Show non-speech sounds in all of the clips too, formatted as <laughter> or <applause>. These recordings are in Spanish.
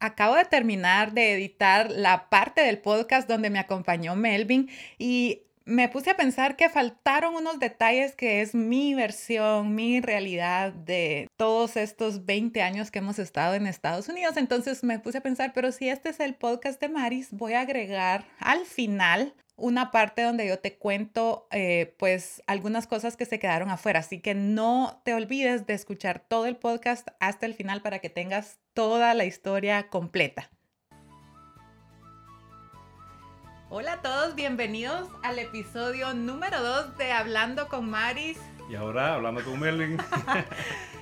acabo de terminar de editar la parte del podcast donde me acompañó Melvin y me puse a pensar que faltaron unos detalles que es mi versión, mi realidad de todos estos 20 años que hemos estado en Estados Unidos. Entonces me puse a pensar, pero si este es el podcast de Maris, voy a agregar al final una parte donde yo te cuento eh, pues algunas cosas que se quedaron afuera. Así que no te olvides de escuchar todo el podcast hasta el final para que tengas toda la historia completa. Hola a todos, bienvenidos al episodio número 2 de Hablando con Maris. Y ahora hablando con Melvin. <laughs>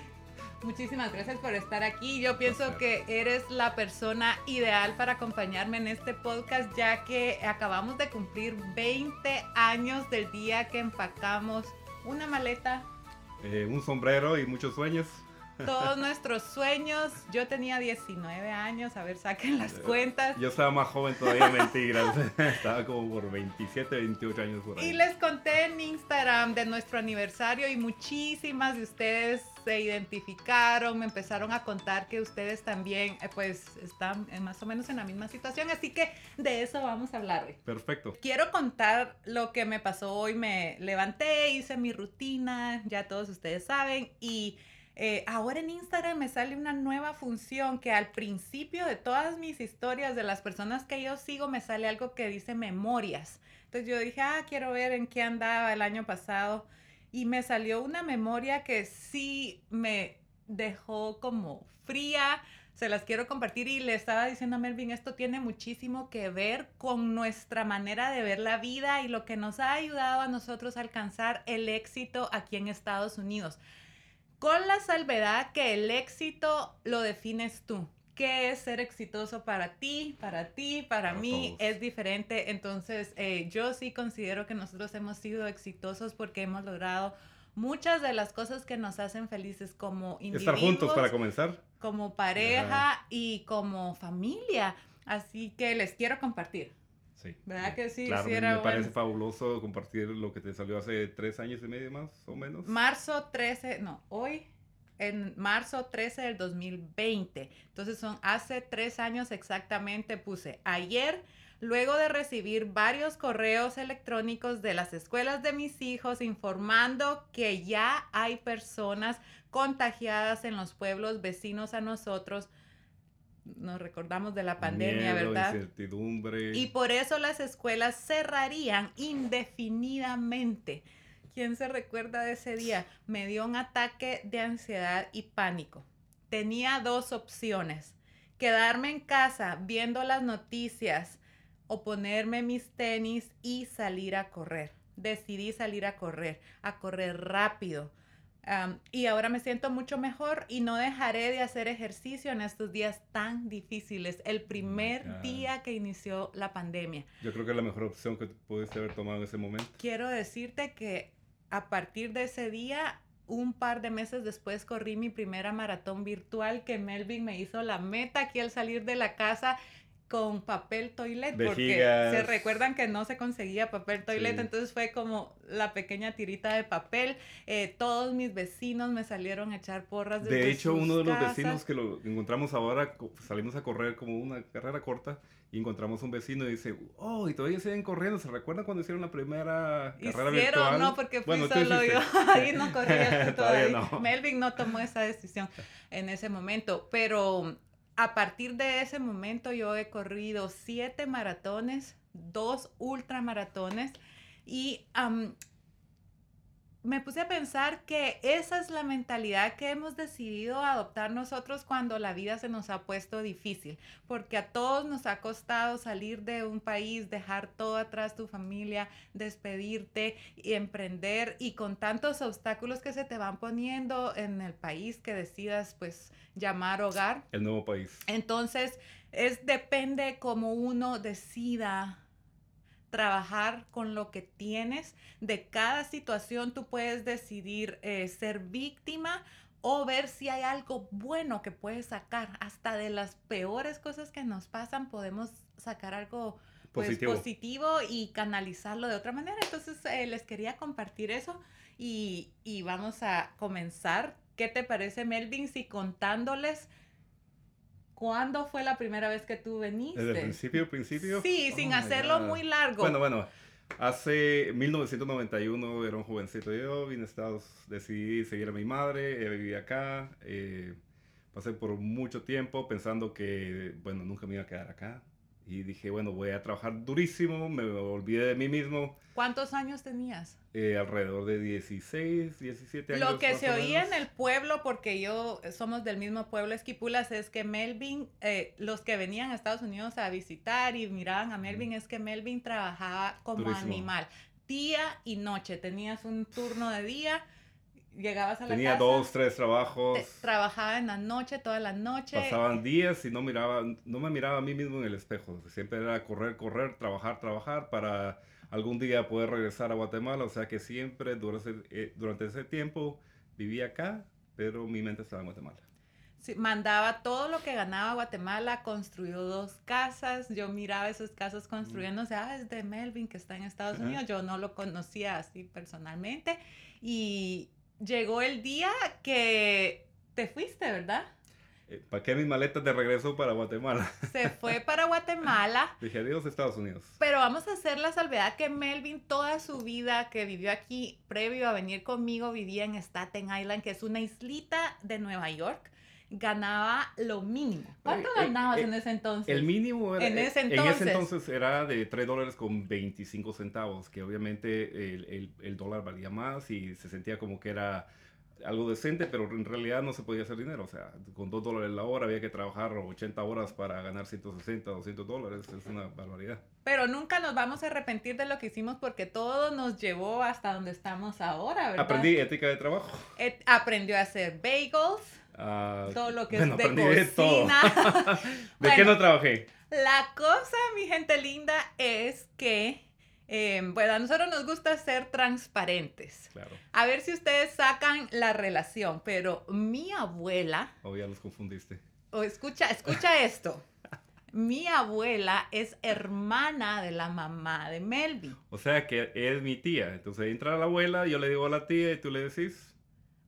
Muchísimas gracias por estar aquí. Yo pienso que eres la persona ideal para acompañarme en este podcast ya que acabamos de cumplir 20 años del día que empacamos una maleta. Eh, un sombrero y muchos sueños todos nuestros sueños. Yo tenía 19 años, a ver, saquen las cuentas. Yo estaba más joven todavía, <laughs> mentiras. <laughs> estaba como por 27, 28 años por ahí. Y les conté en Instagram de nuestro aniversario y muchísimas de ustedes se identificaron, me empezaron a contar que ustedes también eh, pues están más o menos en la misma situación, así que de eso vamos a hablar hoy. Perfecto. Quiero contar lo que me pasó hoy, me levanté, hice mi rutina, ya todos ustedes saben, y eh, ahora en Instagram me sale una nueva función que al principio de todas mis historias de las personas que yo sigo me sale algo que dice memorias. Entonces yo dije, ah, quiero ver en qué andaba el año pasado. Y me salió una memoria que sí me dejó como fría. Se las quiero compartir y le estaba diciendo a Melvin, esto tiene muchísimo que ver con nuestra manera de ver la vida y lo que nos ha ayudado a nosotros a alcanzar el éxito aquí en Estados Unidos con la salvedad que el éxito lo defines tú. ¿Qué es ser exitoso para ti, para ti, para, mí? Es diferente. Entonces, eh, yo sí considero que nosotros hemos sido exitosos porque hemos logrado muchas de las cosas que nos hacen felices como individuos. Estar juntos para comenzar. Como pareja y como familia. Así que les quiero compartir. Sí. ¿Verdad que sí? Claro, me, parece fabuloso compartir lo que te salió hace tres años y medio más o menos. Marzo 13, no, hoy en marzo 13 del 2020. Entonces son hace tres años exactamente, puse ayer, luego de recibir varios correos electrónicos de las escuelas de mis hijos informando que ya hay personas contagiadas en los pueblos vecinos a nosotros nos recordamos de la pandemia, ¿verdad? Incertidumbre. Y por eso las escuelas cerrarían indefinidamente. ¿Quién se recuerda de ese día? Me dio un ataque de ansiedad y pánico. Tenía dos opciones. Quedarme en casa viendo las noticias o ponerme mis tenis y salir a correr. Decidí salir a correr, a correr rápido y ahora me siento mucho mejor y no dejaré de hacer ejercicio en estos días tan difíciles, el primer día que inició la pandemia. Yo creo que es la mejor opción que pudiste haber tomado en ese momento. Quiero decirte que a partir de ese día, un par de meses después corrí mi primera maratón virtual que Melvin me hizo la meta aquí al salir de la casa con papel toilet, porque se recuerdan que no se conseguía papel toilet, entonces fue como la pequeña tirita de papel. Eh, todos mis vecinos me salieron a echar porras. De hecho, uno de los vecinos que lo encontramos ahora, salimos a correr como una carrera corta y encontramos un vecino y dice, oh, y todavía siguen corriendo, ¿se recuerdan cuando hicieron la primera carrera hicieron, no, porque fui solo yo, <laughs> ahí no corría <laughs> todavía. No. Melvin no tomó esa decisión en ese momento, pero a partir de ese momento yo he corrido siete maratones, dos ultramaratones y me puse a pensar que esa es la mentalidad que hemos decidido adoptar nosotros cuando la vida se nos ha puesto difícil, porque a todos nos ha costado salir de un país, dejar todo atrás, tu familia, despedirte y emprender y con tantos obstáculos que se te van poniendo en el país que decidas pues llamar hogar. El nuevo país. Entonces, es depende como uno decida trabajar con lo que tienes. De cada situación tú puedes decidir eh, ser víctima o ver si hay algo bueno que puedes sacar. Hasta de las peores cosas que nos pasan podemos sacar algo pues, positivo. y canalizarlo de otra manera. Entonces eh, les quería compartir eso y, y vamos a comenzar. ¿Qué te parece Melvin si contándoles ¿Cuándo fue la primera vez que tú veniste? Desde el principio, principio. Sí, sin oh hacerlo muy largo. Bueno, bueno. Hace 1991 era un jovencito yo, vine a Estados, decidí seguir a mi madre, vivía acá, eh, pasé por mucho tiempo pensando que, bueno, nunca me iba a quedar acá, y dije, bueno, voy a trabajar durísimo, me olvidé de mí mismo. ¿Cuántos años tenías? Eh, alrededor de 16, 17 años. Lo que se oía en el pueblo, porque yo somos del mismo pueblo Esquipulas, es que Melvin, eh, los que venían a Estados Unidos a visitar y miraban a Melvin, es que Melvin trabajaba como animal, día y noche. Tenías un turno de día llegabas a la Tenía dos, tres trabajos. trabajaba en la noche, toda la noche. Pasaban días y no miraba, no me miraba a mí mismo en el espejo. Siempre era correr, correr, trabajar, trabajar para algún día poder regresar a Guatemala. O sea que siempre durante ese, eh, durante ese tiempo vivía acá, pero mi mente estaba en Guatemala. Sí, mandaba todo lo que ganaba Guatemala, construyó dos casas, yo miraba esas casas construyéndose, ah, es de Melvin que está en Estados Unidos, yo no lo conocía así personalmente y, llegó el día que te fuiste, ¿verdad? Eh, ¿Para mis maletas de regreso para Guatemala? <laughs> Se fue para Guatemala. Dije adiós Estados Unidos. Pero vamos a hacer la salvedad que Melvin toda su vida que vivió aquí, previo a venir conmigo, vivía en Staten Island, que es una islita de Nueva York ganaba lo mínimo. ¿Cuánto eh, ganabas eh, en ese entonces? El mínimo era, en ese entonces, era de 3 dólares con 25 centavos, que obviamente el, el, dólar valía más y se sentía como que era algo decente, pero en realidad no se podía hacer dinero. O sea, con 2 dólares la hora había que trabajar 80 horas para ganar 160, 200 dólares. Es una barbaridad. Pero nunca nos vamos a arrepentir de lo que hicimos porque todo nos llevó hasta donde estamos ahora, ¿verdad? Aprendí ética de trabajo. aprendió a hacer bagels Ah, todo lo que es de cocina. <laughs> De, qué no trabajé? La cosa, mi gente linda, es que, eh, bueno, a nosotros nos gusta ser transparentes. Claro. A ver si ustedes sacan la relación, pero mi abuela... O oh, ya los confundiste. O escucha, escucha <laughs> esto. Mi abuela es hermana de la mamá de Melvin. O sea que es mi tía. Entonces entra la abuela, yo le digo a la tía y tú le decís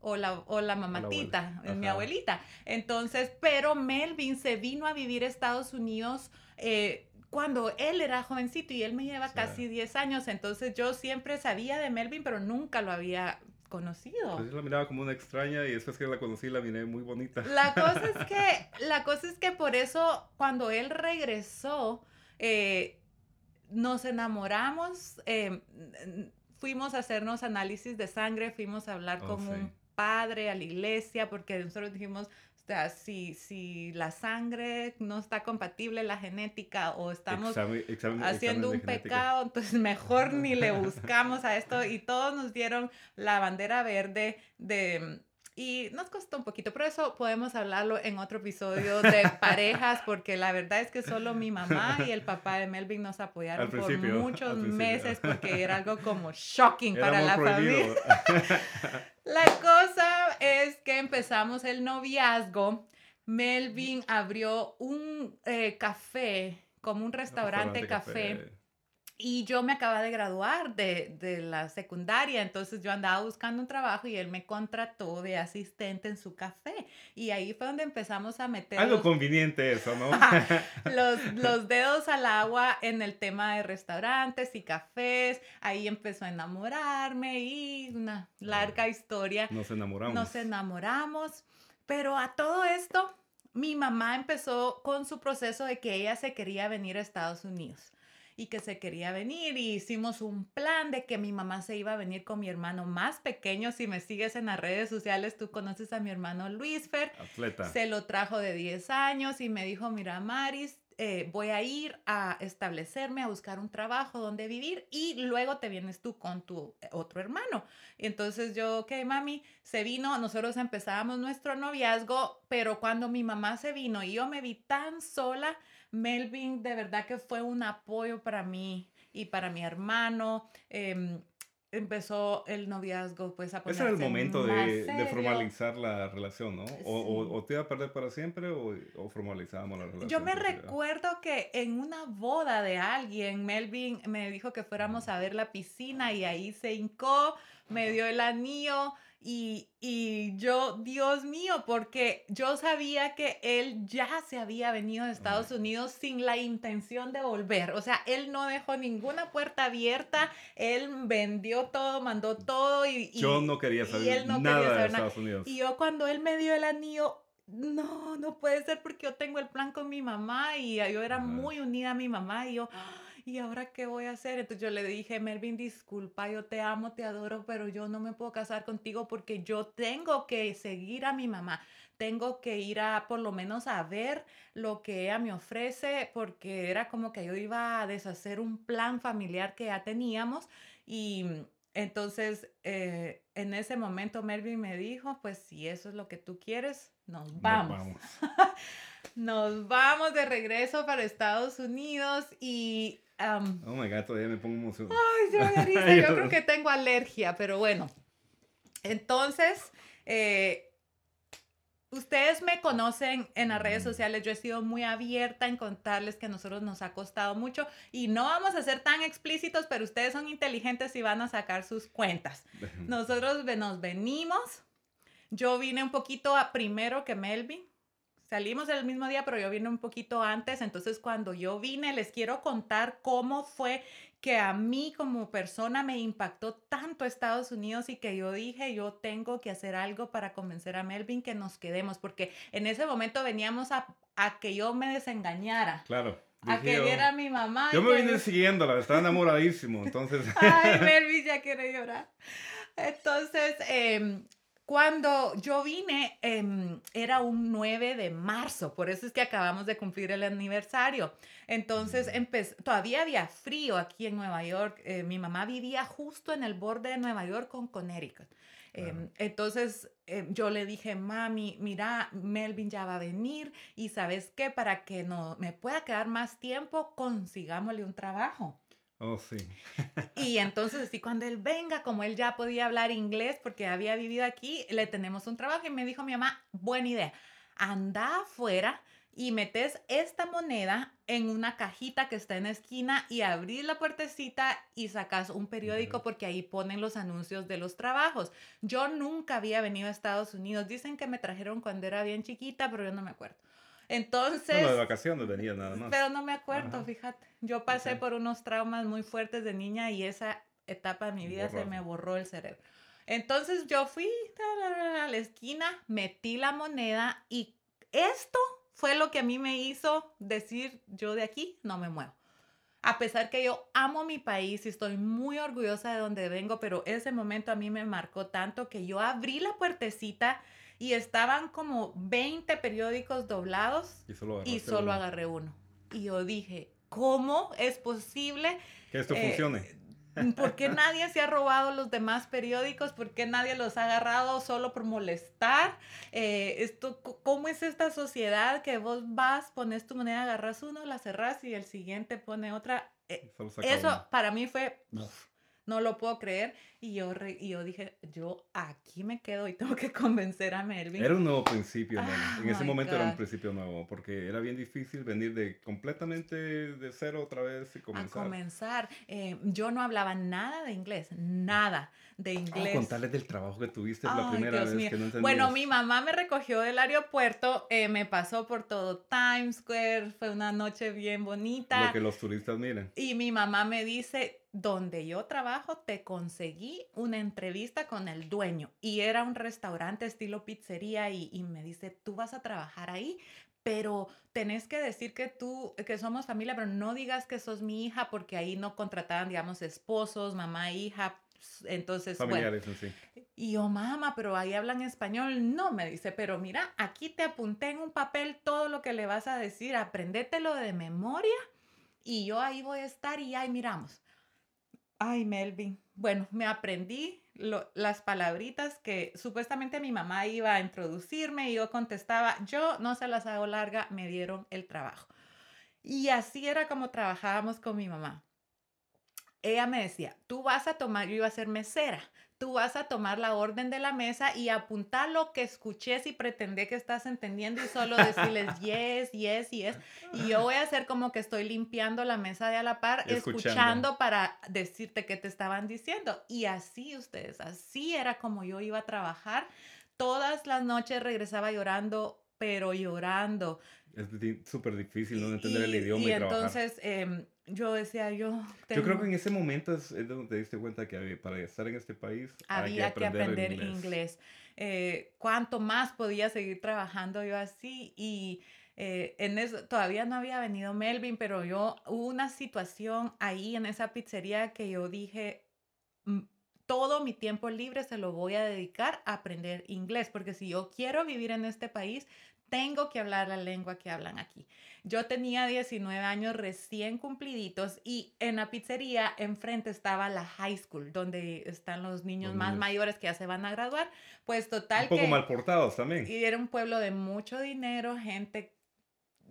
o la, o la mamatita, mi abuelita. Entonces, pero Melvin se vino a vivir a Estados Unidos eh, cuando él era jovencito y él me lleva casi 10 años. Entonces yo siempre sabía de Melvin, pero nunca lo había conocido. Pues yo la miraba como una extraña y después que la conocí la miré muy bonita. La cosa es que, <laughs> la cosa es que por eso cuando él regresó, eh, nos enamoramos, eh, fuimos a hacernos análisis de sangre, fuimos a hablar oh, con un padre, a la iglesia, porque nosotros dijimos, o sea, si, si la sangre no está compatible, la genética, o estamos haciendo un pecado, entonces mejor ni le buscamos a esto. Y todos nos dieron la bandera verde de y nos costó un poquito, pero eso podemos hablarlo en otro episodio de <laughs> parejas, porque la verdad es que solo mi mamá y el papá de Melvin nos apoyaron por muchos meses porque era algo como shocking para la familia. <laughs> la cosa es que empezamos el noviazgo. Melvin abrió un eh, café, como un restaurante, café y yo me acaba de graduar de, de, la secundaria, entonces yo andaba buscando un trabajo y él me contrató de asistente en su café. Y ahí fue donde empezamos a meter... Algo conveniente eso, ¿no? <laughs> los, <laughs> los dedos al agua en el tema de restaurantes y cafés. Ahí empezó a enamorarme y una larga historia. Nos enamoramos. Nos enamoramos. Pero a todo esto, mi mamá empezó con su proceso de que ella se quería venir a Estados Unidos y que se quería venir y hicimos un plan de que mi mamá se iba a venir con mi hermano más pequeño. Si me sigues en las redes sociales, tú conoces a mi hermano Luis Fer. Atleta. Se lo trajo de 10 años y me dijo, mira, Maris, eh, voy a ir a establecerme, a buscar un trabajo donde vivir y luego te vienes tú con tu otro hermano. entonces yo, ok, mami, se vino, nosotros empezábamos nuestro noviazgo, pero cuando mi mamá se vino y yo me vi tan sola, Melvin de verdad que fue un apoyo para mí y para mi hermano. Em, empezó el noviazgo pues a ponerse Ese era el momento de, de, formalizar la relación, ¿no? O, o, te iba a perder para siempre o, o formalizábamos la relación. Yo me recuerdo que en una boda de alguien, Melvin me dijo que fuéramos a ver la piscina y ahí se hincó, me dio el anillo Y, y, yo, Dios mío, porque yo sabía que él ya se había venido de Estados Unidos sin la intención de volver. O sea, él no dejó ninguna puerta abierta, él vendió todo, mandó todo y... yo no quería saber nada de Estados Unidos. Y yo cuando él me dio el anillo, no, no puede ser porque yo tengo el plan con mi mamá y yo era muy unida a mi mamá y yo... ¿y ahora qué voy a hacer? Entonces yo le dije, Melvin, disculpa, yo te amo, te adoro, pero yo no me puedo casar contigo porque yo tengo que seguir a mi mamá. Tengo que ir a por lo menos a ver lo que ella me ofrece porque era como que yo iba a deshacer un plan familiar que ya teníamos y entonces eh, en ese momento Melvin me dijo, pues si eso es lo que tú quieres, nos vamos. Nos vamos. <laughs> nos vamos de regreso para Estados Unidos y oh my god, todavía me pongo emocionado. <laughs> Ay, yo, yo creo que tengo alergia, pero bueno. Entonces, eh, ustedes me conocen en las redes sociales. Yo he sido muy abierta en contarles que a nosotros nos ha costado mucho y no vamos a ser tan explícitos, pero ustedes son inteligentes y van a sacar sus cuentas. <laughs> Nosotros nos venimos. Yo vine un poquito a primero que Melvin. Salimos el mismo día, pero yo vine un poquito antes. Entonces, cuando yo vine, les quiero contar cómo fue que a mí como persona me impactó tanto Estados Unidos y que yo dije, yo tengo que hacer algo para convencer a Melvin que nos quedemos, porque en ese momento veníamos a, a que yo me desengañara. Claro. A que viera mi mamá. Yo me vine siguiéndola, estaba enamoradísimo, entonces. <laughs> Ay, Melvin ya quiere llorar. Entonces, eh, cuando yo vine, em, era un 9 de marzo, por eso es que acabamos de cumplir el aniversario. Entonces, mm. todavía había frío aquí en Nueva York. Eh, mi mamá vivía justo en el borde de Nueva York con Connecticut. Em, entonces, em, yo le dije, mami, mira, Melvin ya va a venir y sabes qué, para que no me pueda quedar más tiempo, consigámosle un trabajo. Oh, sí. <laughs> y entonces, así cuando él venga, como él ya podía hablar inglés porque había vivido aquí, le tenemos un trabajo y me dijo mi mamá, buena idea, anda afuera y metes esta moneda en una cajita que está en la esquina y abrís la puertecita y sacas un periódico porque ahí ponen los anuncios de los trabajos. Yo nunca había venido a Estados Unidos. Dicen que me trajeron cuando era bien chiquita, pero yo no me acuerdo. Entonces... No, de vacaciones venía nada más. Pero no me acuerdo, fíjate. Yo pasé por unos traumas muy fuertes de niña y esa etapa de mi vida se me borró el cerebro. Entonces yo fui a la esquina, metí la moneda y esto fue lo que a mí me hizo decir, yo de aquí no me muevo. A pesar que yo amo mi país y estoy muy orgullosa de donde vengo, pero ese momento a mí me marcó tanto que yo abrí la puertecita y estaban como 20 periódicos doblados y solo, agarré uno. Y yo dije, ¿cómo es posible que esto funcione? Eh, ¿Por qué nadie se ha robado los demás periódicos? ¿Por qué nadie los ha agarrado solo por molestar? Eh, esto, ¿Cómo es esta sociedad que vos vas, pones tu moneda, agarras uno, la cerras y el siguiente pone otra? Eh, eso para mí fue no lo puedo creer. Y yo, y yo dije, yo aquí me quedo y <laughs> tengo que convencer a Melvin. Era un nuevo principio, en ese momento era un principio nuevo, porque era bien difícil venir de completamente de cero otra vez y comenzar. A comenzar. Eh, yo no hablaba nada de inglés, nada de inglés. contarles del trabajo que tuviste la primera vez que no entendías. Bueno, mi mamá me recogió del aeropuerto, eh, me pasó por todo Times Square, fue una noche bien bonita. Lo que los turistas miran. Y mi mamá me dice, donde yo trabajo te conseguí una entrevista con el dueño y era un restaurante estilo pizzería y, me dice, tú vas a trabajar ahí, pero tenés que decir que tú, que somos familia, pero no digas que sos mi hija porque ahí no contrataban, digamos, esposos, mamá, hija. Entonces, Familiares, sí. Y yo, mamá, pero ahí hablan español. No, me dice, pero mira, aquí te apunté en un papel todo lo que le vas a decir, aprendételo de memoria y yo ahí voy a estar y ahí miramos. Ay, Melvin. Bueno, me aprendí las palabritas que supuestamente mi mamá iba a introducirme y yo contestaba, yo no se las hago larga, me dieron el trabajo. Y así era como trabajábamos con mi mamá. Ella me decía, tú vas a tomar, yo iba a ser mesera, tú vas a tomar la orden de la mesa y apuntar lo que escuches y pretender que estás entendiendo y solo decirles <laughs> yes, yes, yes. Y yo voy a hacer como que estoy limpiando la mesa de a la par, escuchando, para decirte qué te estaban diciendo. Y así ustedes, así era como yo iba a trabajar. Todas las noches regresaba llorando, pero llorando. Es súper difícil no entender el idioma. Y, y entonces em, yo decía, yo... Yo creo que en ese momento es, donde te diste cuenta que para estar en este país había que aprender, inglés. Eh, cuánto más podía seguir trabajando yo así y eh, en eso todavía no había venido Melvin, pero yo hubo una situación ahí en esa pizzería que yo dije, mm, todo mi tiempo libre se lo voy a dedicar a aprender inglés, porque si yo quiero vivir en este país, tengo que hablar la lengua que hablan aquí. Yo tenía 19 años recién cumpliditos y en la pizzería enfrente estaba la high school, donde están los niños más mayores que ya se van a graduar. Pues total. Un poco mal portados también. Y era un pueblo de mucho dinero, gente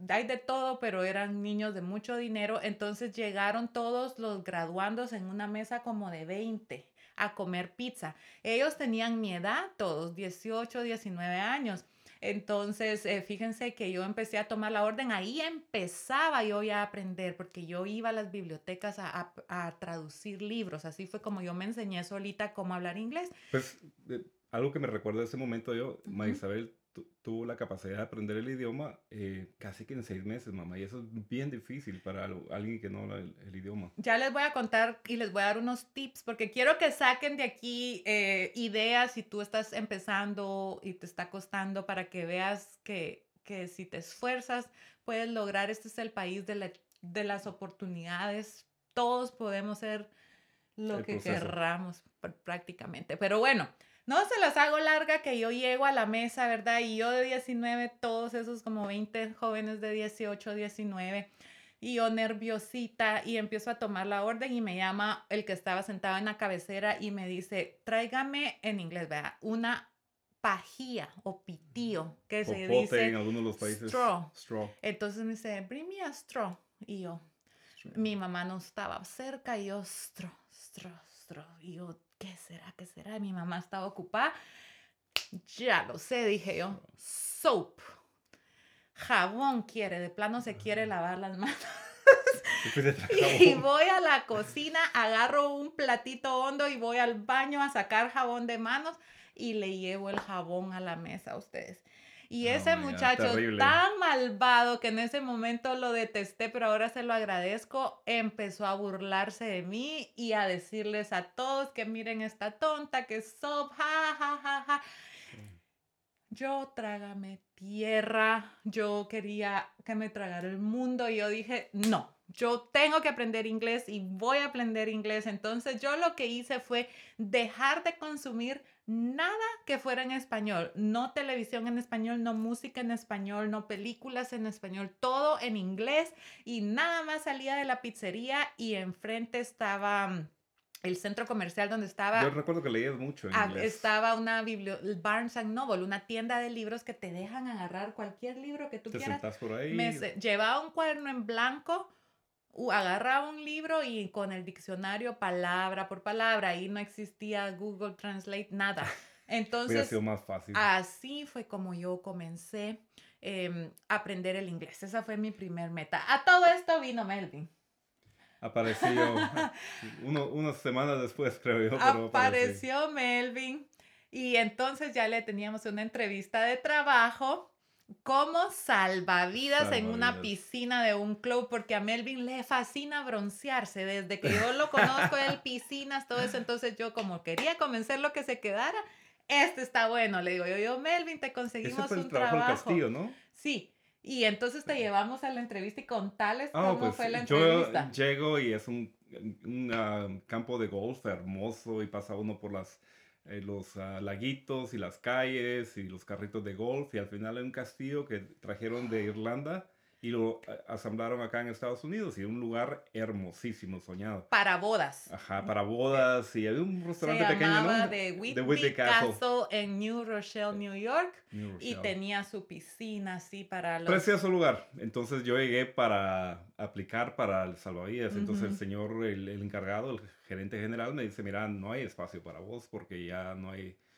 hay de todo, pero eran niños de mucho dinero. Entonces llegaron todos los graduandos en una mesa como de 20 a comer pizza. Ellos tenían mi edad, todos 18, 19 años. Entonces, eh, fíjense que yo empecé a tomar la orden, ahí empezaba yo ya a aprender, porque yo iba a las bibliotecas a, traducir libros, así fue como yo me enseñé solita cómo hablar inglés. Pues eh, algo que me recuerda de ese momento yo, uh Isabel, tuvo la capacidad de aprender el idioma eh, casi que en seis meses, mamá. Y eso es bien difícil para alguien que no habla el, idioma. Ya les voy a contar y les voy a dar unos tips porque quiero que saquen de aquí eh, ideas si tú estás empezando y te está costando para que veas que, que si te esfuerzas puedes lograr. Este es el país de, de las oportunidades. Todos podemos ser lo que querramos prácticamente. Pero bueno. No se las hago larga que yo llego a la mesa, ¿verdad? Y yo de 19, todos esos como 20 jóvenes de 18, 19, y yo nerviosita y empiezo a tomar la orden y me llama el que estaba sentado en la cabecera y me dice, tráigame en inglés, vea, una pajía o pitío, que se dice en algunos de los países. Straw. straw. Entonces me dice, bring me a straw. Y yo, mi mamá no estaba cerca y yo, straw, straw, straw. Y yo, ¿qué será? ¿Qué será? mi mamá estaba ocupada. Ya lo sé, dije yo. Soap. Jabón quiere, de plano se quiere lavar las manos. <laughs> y voy a la cocina, agarro un platito hondo y voy al baño a sacar jabón de manos y le llevo el jabón a la mesa a ustedes. Y oh ese muchacho tan malvado que en ese momento lo detesté, pero ahora se lo agradezco, empezó a burlarse de mí y a decirles a todos que miren esta tonta, que sob, ja, ja, ja, ja. Yo trágame tierra, yo quería que me tragara el mundo y yo dije, no, yo tengo que aprender inglés y voy a aprender inglés. Entonces yo lo que hice fue dejar de consumir nada que fuera en español, no televisión en español, no música en español, no películas en español, todo en inglés y nada más salía de la pizzería y enfrente estaba mm, el centro comercial donde estaba. Yo recuerdo que leías mucho en inglés. Estaba una biblioteca, Barnes and Noble, una tienda de libros que te dejan agarrar cualquier libro que tú te quieras. por ahí. Me, llevaba un cuaderno en blanco agarraba un libro y con el diccionario palabra por palabra, ahí no existía Google Translate, nada. <laughs> Entonces, sido más fácil. así fue como yo comencé eh, a aprender el inglés. Esa fue mi primer meta. A todo esto vino Melvin. Apareció <laughs> uno, unas semanas después, creo yo. Pero apareció Melvin y entonces ya le teníamos una entrevista de trabajo como salvavidas, en una piscina de un club, porque a Melvin le fascina broncearse. Desde que yo lo conozco, él piscinas, todo eso. Entonces yo como quería convencerlo que se quedara, este está bueno. Le digo yo, yo Melvin, te conseguimos fue el un trabajo. Castillo, ¿no? Sí. Y entonces te llevamos a la entrevista y contales ah, cómo pues, fue la entrevista. Yo llego y es un, un ah, campo de golf hermoso y pasa uno por las eh, los uh, laguitos y las calles y los carritos de golf y al final hay un castillo que trajeron de Irlanda y lo asamblaron acá en Estados Unidos y un lugar hermosísimo, soñado. Para bodas. Ajá, para bodas y había un restaurante Se pequeño, ¿no? de Whitney, Castle. en New Rochelle, New York. Y tenía su piscina así para los... Precioso lugar. Entonces yo llegué para aplicar para el salvavidas. Entonces el señor, el, el encargado, el gerente general me dice, mira, no hay espacio para vos porque ya no hay eh,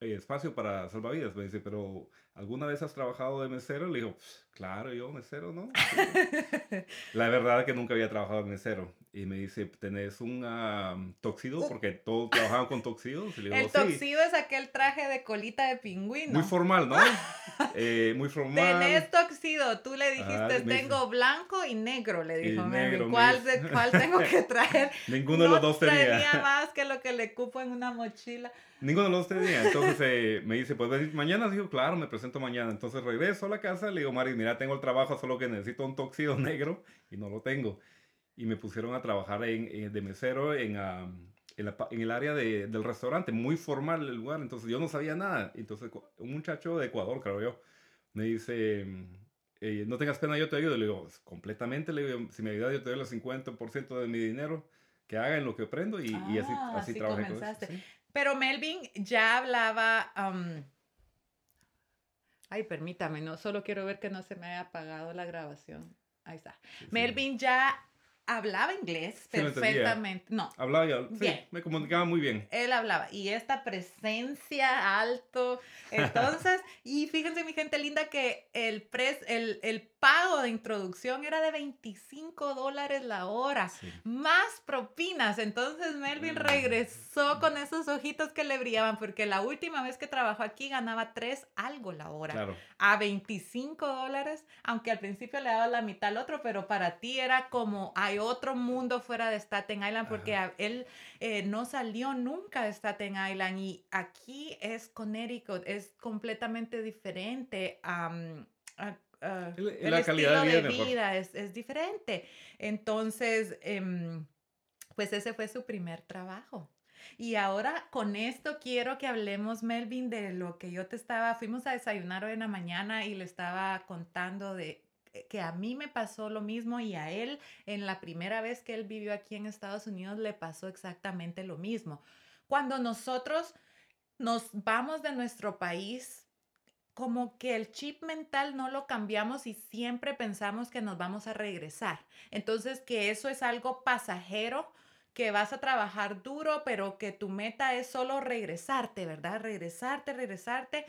espacio para salvavidas. Me dice, pero ¿alguna vez has trabajado de mesero? Le digo, claro, yo mesero, ¿no? <laughs> la verdad es que nunca había trabajado de mesero. Y me dice, ¿tenés un toxido? Uh. Porque todos trabajaban con toxidos. el toxido es aquel traje de colita de pingüino. Muy formal, ¿no? <laughs> eh, muy formal. Tenés toxido. Tú le dijiste, tengo blanco y negro, le dijo ¿Cuál, ¿Cuál, tengo que traer? <laughs> Ninguno de los dos tenía. tenía más que lo que le cupo en una mochila. Ninguno de los dos tenía. Entonces eh, me dice, ¿puedes venir mañana? Digo, claro, me presento mañana. Entonces regreso a la casa, le digo, Mari, mira, tengo el trabajo, solo que necesito un toxido <laughs> negro y no lo tengo y me pusieron a trabajar en, de mesero en, en, el área de, del restaurante, muy formal el lugar, entonces yo no sabía nada. Entonces un muchacho de Ecuador, creo yo, me dice, eh, no tengas pena, yo te ayudo. Le digo, completamente, le digo, si me ayudas yo te doy el 50% de mi dinero, que hagan lo que aprendo y, y así, ah, así, trabajé. Pero Melvin ya hablaba... Ay, permítame, no, solo quiero ver que no se me haya apagado la grabación. Ahí está. Melvin ya hablaba inglés perfectamente. No. Hablaba ya. Sí, me comunicaba muy bien. Él hablaba. Y esta presencia alto. Entonces, <laughs> y fíjense, mi gente linda, que el, pres, el, el pago de introducción era de 25 dólares la hora, más propinas. Entonces Melvin mm. regresó con esos ojitos que le brillaban, porque la última vez que trabajó aquí ganaba 3 algo la hora. A 25 dólares, aunque al principio le daba la mitad al otro, pero para ti era como hay otro mundo fuera de Staten Island, porque él eh, no salió nunca de Staten Island y aquí es Connecticut, es completamente diferente. a Ah, la calidad de vida, es, es, diferente. Entonces, em, pues ese fue su primer trabajo. Y ahora con esto quiero que hablemos, Melvin, de lo que yo te estaba, fuimos a desayunar hoy en la mañana y le estaba contando de que a mí me pasó lo mismo y a él en la primera vez que él vivió aquí en Estados Unidos le pasó exactamente lo mismo. Cuando nosotros nos vamos de nuestro país, como que el chip mental no lo cambiamos y siempre pensamos que nos vamos a regresar. Entonces, que eso es algo pasajero, que vas a trabajar duro, pero que tu meta es solo regresarte, ¿verdad? Regresarte, regresarte.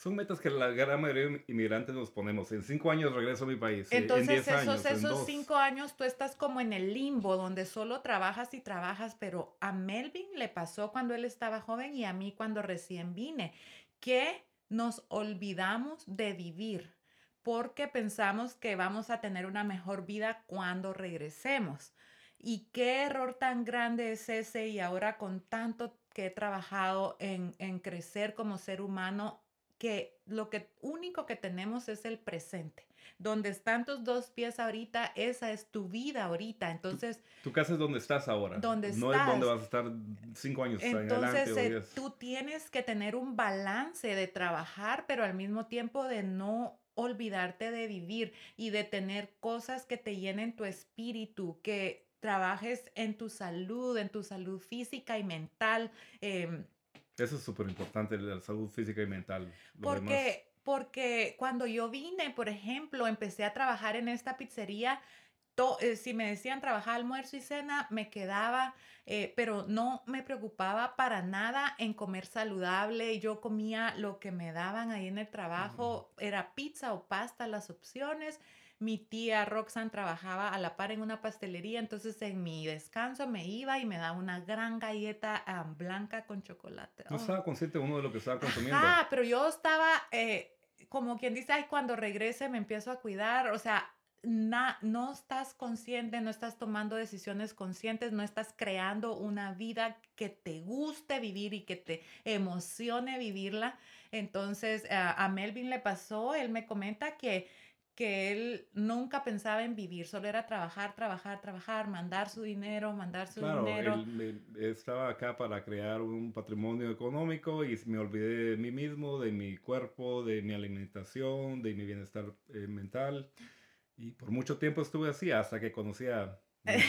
Son metas que la gran mayoría de inmigrantes nos ponemos. En cinco años regreso a mi país. Entonces, esos, esos cinco años tú estás como en el limbo, donde solo trabajas y trabajas, pero a Melvin le pasó cuando él estaba joven y a mí cuando recién vine, que nos olvidamos de vivir porque pensamos que vamos a tener una mejor vida cuando regresemos. Y qué error tan grande es ese y ahora con tanto que he trabajado en, en crecer como ser humano, que lo que único que tenemos es el presente donde están tus dos pies ahorita, esa es tu vida ahorita. Entonces... Tu, casa es donde estás ahora. Donde no es donde vas a estar cinco años Entonces, eh, tú tienes que tener un balance de trabajar, pero al mismo tiempo de no olvidarte de vivir y de tener cosas que te llenen tu espíritu, que trabajes en tu salud, en tu salud física y mental. Em, eso es súper importante, la salud física y mental. porque porque cuando yo vine, por ejemplo, empecé a trabajar en esta pizzería, eh, si me decían trabajar almuerzo y cena, me quedaba, eh, pero no me preocupaba para nada en comer saludable. Yo comía lo que me daban ahí en el trabajo, era pizza o pasta las opciones mi tía Roxanne trabajaba a la par en una pastelería, entonces en mi descanso me iba y me daba una gran galleta blanca con chocolate. No estaba consciente uno de lo que estaba consumiendo. Ah, pero yo estaba, eh, como quien dice, ay, cuando regrese me empiezo a cuidar, o sea, no estás consciente, no estás tomando decisiones conscientes, no estás creando una vida que te guste vivir y que te emocione vivirla. Entonces, a Melvin le pasó, él me comenta que que él nunca pensaba en vivir, solo era trabajar, trabajar, trabajar, mandar su dinero, mandar su dinero. Él, estaba acá para crear un patrimonio económico y me olvidé de mí mismo, de mi cuerpo, de mi alimentación, de mi bienestar eh, mental. Y por mucho tiempo estuve así hasta que conocí a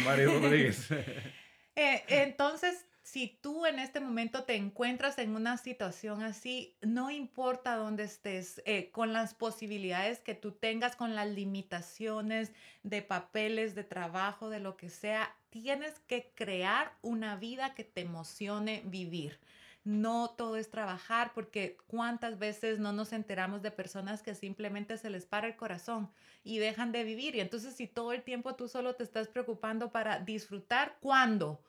Mario <laughs> Rodríguez. Eh, entonces, si tú en este momento te encuentras en una situación así, no importa dónde estés, eh, con las posibilidades que tú tengas, con las limitaciones de papeles, de trabajo, de lo que sea, tienes que crear una vida que te emocione vivir. No todo es trabajar porque cuántas veces no nos enteramos de personas que simplemente se les para el corazón y dejan de vivir. Y entonces si todo el tiempo tú solo te estás preocupando para disfrutar, ¿cuándo?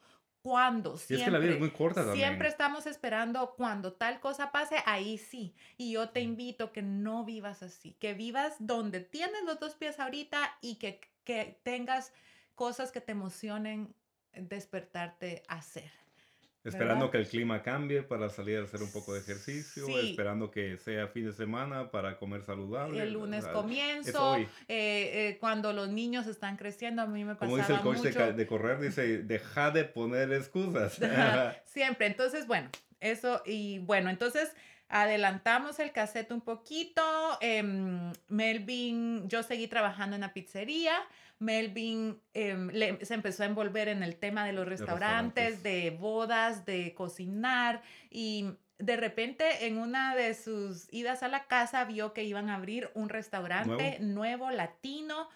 Cuando siempre. Y es que la vida es muy corta también. Siempre estamos esperando cuando tal cosa pase, ahí sí. Y yo te invito que no vivas así, que vivas donde tienes los dos pies ahorita y que, que tengas cosas que te emocionen despertarte a hacer. Esperando que el clima cambie para salir a hacer un poco de ejercicio, esperando que sea fin de semana para comer saludable. El lunes comienzo, eh, eh, cuando los niños están creciendo, a mí me pasaba Como dice el coach De, de, correr, dice, deja de poner excusas. <laughs> Siempre, entonces, bueno, eso, y bueno, entonces adelantamos el cassette un poquito. Em, Melvin, yo seguí trabajando en la pizzería. Melvin em, se empezó a envolver en el tema de los restaurantes, de bodas, de cocinar y de repente en una de sus idas a la casa vio que iban a abrir un restaurante nuevo latino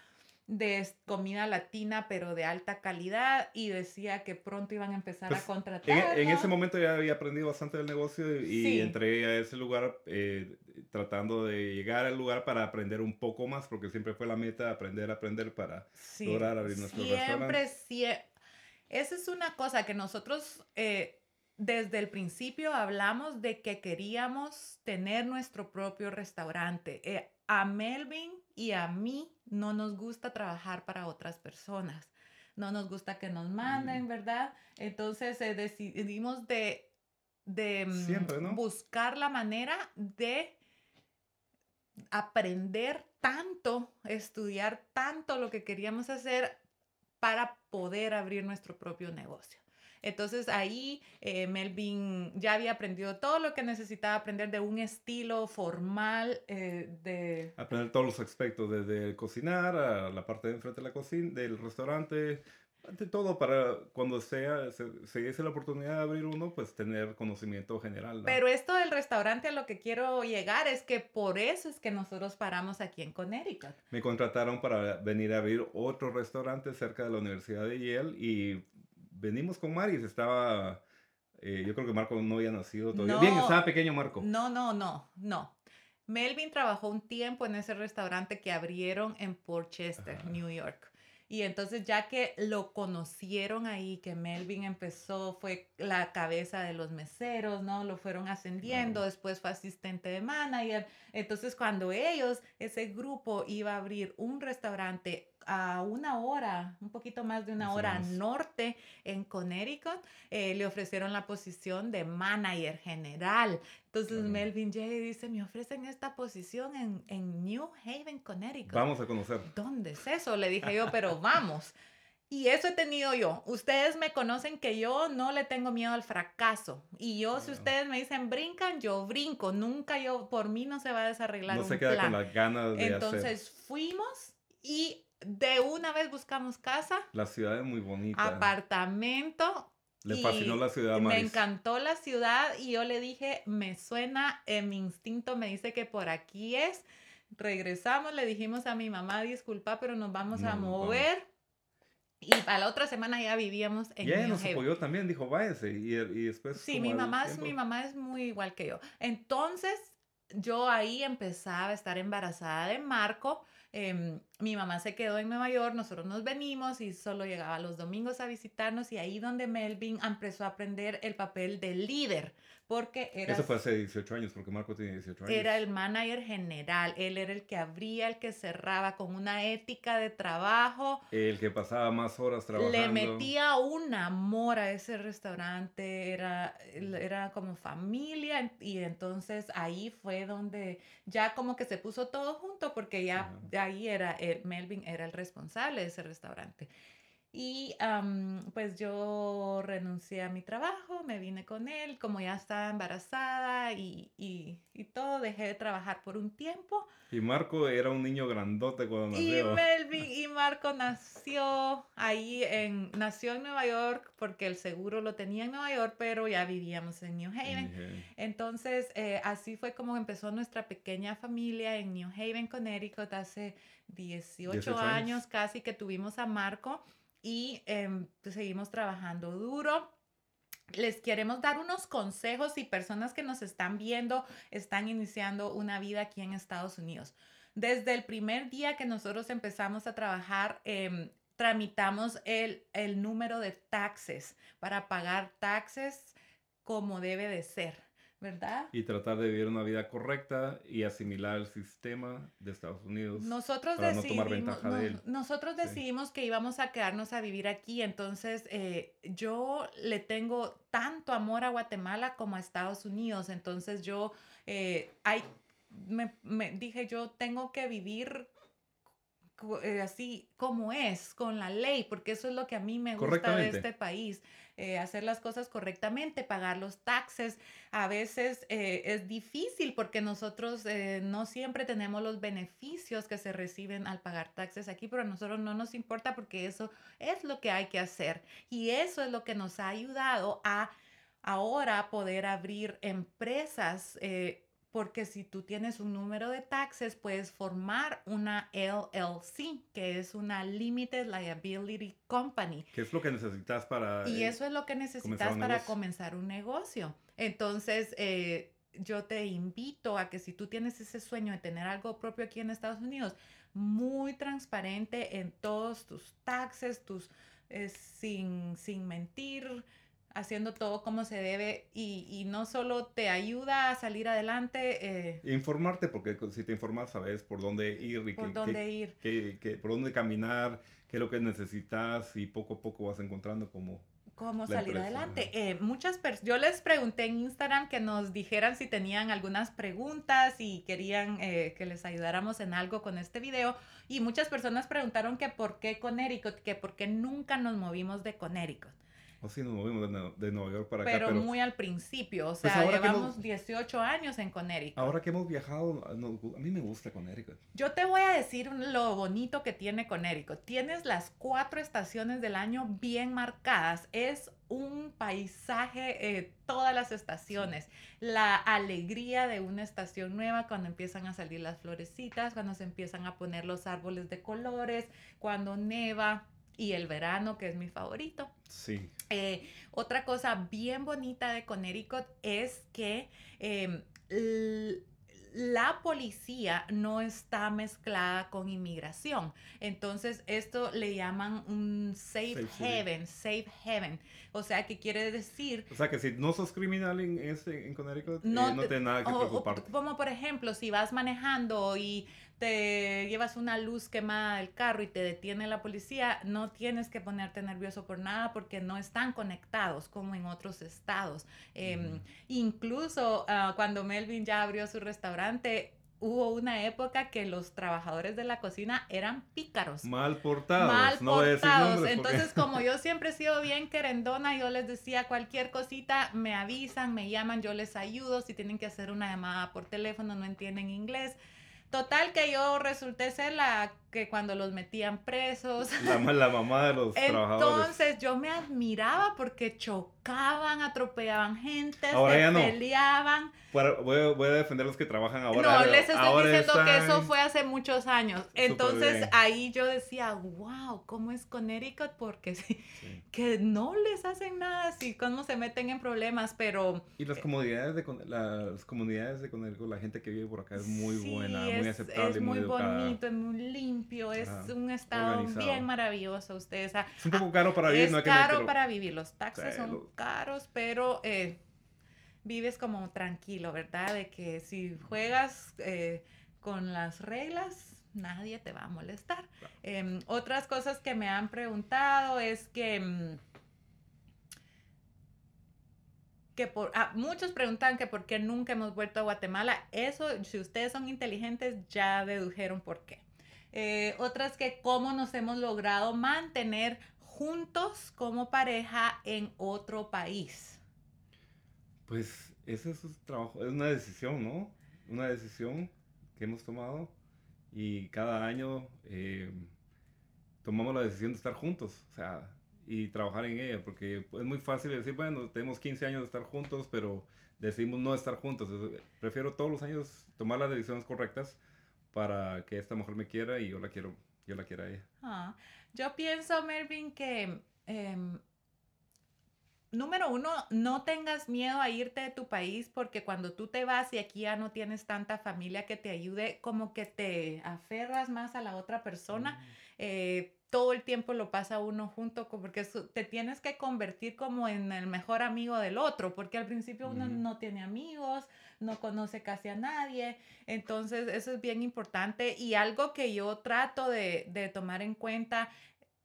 de comida latina, pero de alta calidad, y decía que pronto iban a empezar a pues, contratar. En, ese momento ya había aprendido bastante del negocio y entré a ese lugar eh, tratando de llegar al lugar para aprender un poco más, porque siempre fue la meta, aprender, aprender para lograr abrir nuestro siempre, Siempre, esa es una cosa que nosotros... Eh, desde el principio hablamos de que queríamos tener nuestro propio restaurante. Eh, a Melvin y a mí no nos gusta trabajar para otras personas. No nos gusta que nos manden, mm. ¿verdad? Entonces eh, decidimos de, de mm, buscar la manera de aprender tanto, estudiar tanto lo que queríamos hacer para poder abrir nuestro propio negocio. Entonces ahí eh, Melvin ya había aprendido todo lo que necesitaba aprender de un estilo formal eh, de... Aprender todos los aspectos, desde cocinar a la parte de enfrente de la cocina, del restaurante, ante todo para cuando sea, se, se diese la oportunidad de abrir uno, pues tener conocimiento general. Pero esto del restaurante a lo que quiero llegar es que por eso es que nosotros paramos aquí en Connecticut. Me contrataron para venir a abrir otro restaurante cerca de la Universidad de Yale y venimos con Maris, estaba, eh, yo creo que Marco no había nacido todavía. Bien, estaba pequeño Marco. No, no, no, no. Melvin trabajó un tiempo en ese restaurante que abrieron en Port Chester, New York. Y entonces ya que lo conocieron ahí, que Melvin empezó, fue la cabeza de los meseros, ¿no? Lo fueron ascendiendo, después fue asistente de manager. Entonces cuando ellos, ese grupo iba a abrir un restaurante a una hora, un poquito más de una hora norte en Connecticut, eh, le ofrecieron la posición de manager general. Entonces Melvin J. dice, me ofrecen esta posición en, en New Haven, Connecticut. Vamos a conocer. ¿Dónde es eso? Le dije yo, pero <laughs> vamos. Y eso he tenido yo. Ustedes me conocen que yo no le tengo miedo al fracaso. Y yo, si ustedes me dicen brincan, yo brinco. Nunca yo, por mí no se va a desarreglar. No se queda con las ganas de Entonces fuimos y de una vez buscamos casa. La ciudad es muy bonita. Apartamento. Le fascinó la ciudad, Me encantó la ciudad y yo le dije, me suena, en mi instinto me dice que por aquí es. Regresamos, le dijimos a mi mamá, disculpa, pero nos vamos a mover. Y a la otra semana ya vivíamos en Y ella nos apoyó también, dijo, váyase. Y, y después... Sí, mi mamá, es, mi mamá es muy igual que yo. Entonces, yo ahí empezaba a estar embarazada de Marco Em, mi mamá se quedó en Nueva York, nosotros nos venimos y solo llegaba los domingos a visitarnos y ahí donde Melvin empezó a aprender el papel de líder, porque era... Eso fue hace 18 años, porque Marco tiene 18 años. Era el manager general, él era el que abría, el que cerraba con una ética de trabajo. El que pasaba más horas trabajando. Le metía un amor a ese restaurante, era, era como familia y entonces ahí fue donde ya como que se puso todo junto porque ya, ahí era, Melvin era el responsable de ese restaurante. Y pues yo renuncié a mi trabajo, me vine con él, como ya estaba embarazada y, y, y, todo, dejé de trabajar por un tiempo. Y Marco era un niño grandote cuando nació. Y Melvin y Marco nació ahí en, nació en Nueva York porque el seguro lo tenía en Nueva York, pero ya vivíamos en New Haven. Entonces, eh, así fue como empezó nuestra pequeña familia en New Haven, Connecticut, hace 18, años casi que tuvimos a Marco y em, pues, seguimos trabajando duro. Les queremos dar unos consejos y personas que nos están viendo están iniciando una vida aquí en Estados Unidos. Desde el primer día que nosotros empezamos a trabajar, em, tramitamos el, el número de taxes para pagar taxes como debe de ser. ¿Verdad? Y tratar de vivir una vida correcta y asimilar el sistema de Estados Unidos nosotros para no tomar ventaja de él. Nosotros decidimos que íbamos a quedarnos a vivir aquí, entonces eh, yo le tengo tanto amor a Guatemala como a Estados Unidos, entonces yo eh, hay, me, me dije yo tengo que vivir eh, así como es, con la ley, porque eso es lo que a mí me gusta de este país, eh, hacer las cosas correctamente, pagar los taxes. A veces eh, es difícil porque nosotros no siempre tenemos los beneficios que se reciben al pagar taxes aquí, pero a nosotros no nos importa porque eso es lo que hay que hacer y eso es lo que nos ha ayudado a ahora poder abrir empresas porque si tú tienes un número de taxes, puedes formar una LLC, que es una Limited Liability Company. ¿Qué es lo que necesitas para... Y eh, eso es lo que necesitas para comenzar un negocio. Entonces, eh, yo te invito a que si tú tienes ese sueño de tener algo propio aquí en Estados Unidos, muy transparente en todos tus taxes, tus, eh, sin, sin mentir, haciendo todo como se debe y, y, no solo te ayuda a salir adelante. Eh, Informarte, porque si te informas sabes por dónde ir y por dónde ir. por dónde caminar, qué es lo que necesitas y poco a poco vas encontrando cómo cómo salir adelante. Eh, muchas yo les pregunté en Instagram que nos dijeran si tenían algunas preguntas y querían eh, que les ayudáramos en algo con este video. Y muchas personas preguntaron que por qué Connecticut, que por qué nunca nos movimos de Connecticut. O sí, nos movimos de, Nueva York para acá. Pero muy al principio, o pues sea, llevamos 18 años en Connecticut. Ahora que hemos viajado, a mí me gusta Connecticut. Yo te voy a decir lo bonito que tiene Connecticut. Tienes las cuatro estaciones del año bien marcadas. Es un paisaje, eh, todas las estaciones, la alegría de una estación nueva cuando empiezan a salir las florecitas, cuando se empiezan a poner los árboles de colores, cuando neva y el verano, que es mi favorito. Sí. Eh, otra cosa bien bonita de Connecticut es que em, la policía no está mezclada con inmigración. Entonces, esto le llaman un safe, haven, safe haven. O sea, que quiere decir... O sea, que si no sos criminal en, en Connecticut, no, eh, no tienes nada que preocuparte. como por ejemplo, si vas manejando y te llevas una luz quemada del carro y te detiene la policía, no tienes que ponerte nervioso por nada porque no están conectados como en otros estados. Em, incluso ah, cuando Melvin ya abrió su restaurante, hubo una época que los trabajadores de la cocina eran pícaros. Mal portados. Mal portados. Entonces, <laughs> como yo siempre he sido bien querendona, yo les decía cualquier cosita, me avisan, me llaman, yo les ayudo. Si tienen que hacer una llamada por teléfono, no entienden inglés Total que yo resulté ser la que cuando los metían presos. La, la mamá de los <laughs> trabajadores. Entonces yo me admiraba porque chocaban, atropellaban gente, se peleaban. Voy a, defender a los que trabajan ahora. No, les estoy diciendo que eso fue hace muchos años. Entonces ahí yo decía, wow, ¿cómo es Connecticut? Porque sí, que no les hacen nada, así cómo se meten en problemas, pero... Y las comunidades de, las comunidades de Connecticut, la gente que vive por acá es muy buena, muy aceptable, es muy, bonito, es muy limpio, es un estado bien maravilloso. Ustedes, es un poco caro para vivir, es caro para vivir, los taxes son caros, pero... Eh, vives como tranquilo, ¿verdad? De que si juegas eh, con las reglas, nadie te va a molestar. Em, otras cosas que me han preguntado es que... Mm, que por, ah, muchos preguntan que por qué nunca hemos vuelto a Guatemala. Eso, si ustedes son inteligentes, ya dedujeron por qué. Eh, otras que cómo nos hemos logrado mantener juntos como pareja en otro país? Pues ese es un trabajo, es una decisión, ¿no? Una decisión que hemos tomado y cada año eh, tomamos la decisión de estar juntos, o sea, y trabajar en ella, porque es muy fácil decir, bueno, tenemos 15 años de estar juntos, pero decidimos no estar juntos. Prefiero todos los años tomar las decisiones correctas para que esta mujer me quiera y yo la quiero, yo la quiera a ella. Ah, yo pienso, Melvin, que em, número uno, no tengas miedo a irte de tu país porque cuando tú te vas y aquí ya no tienes tanta familia que te ayude, como que te aferras más a la otra persona. Mm. Eh, todo el tiempo lo pasa uno junto, porque te tienes que convertir como en el mejor amigo del otro, porque al principio uno no tiene amigos, no conoce casi a nadie, entonces eso es bien importante y algo que yo trato de, de tomar en cuenta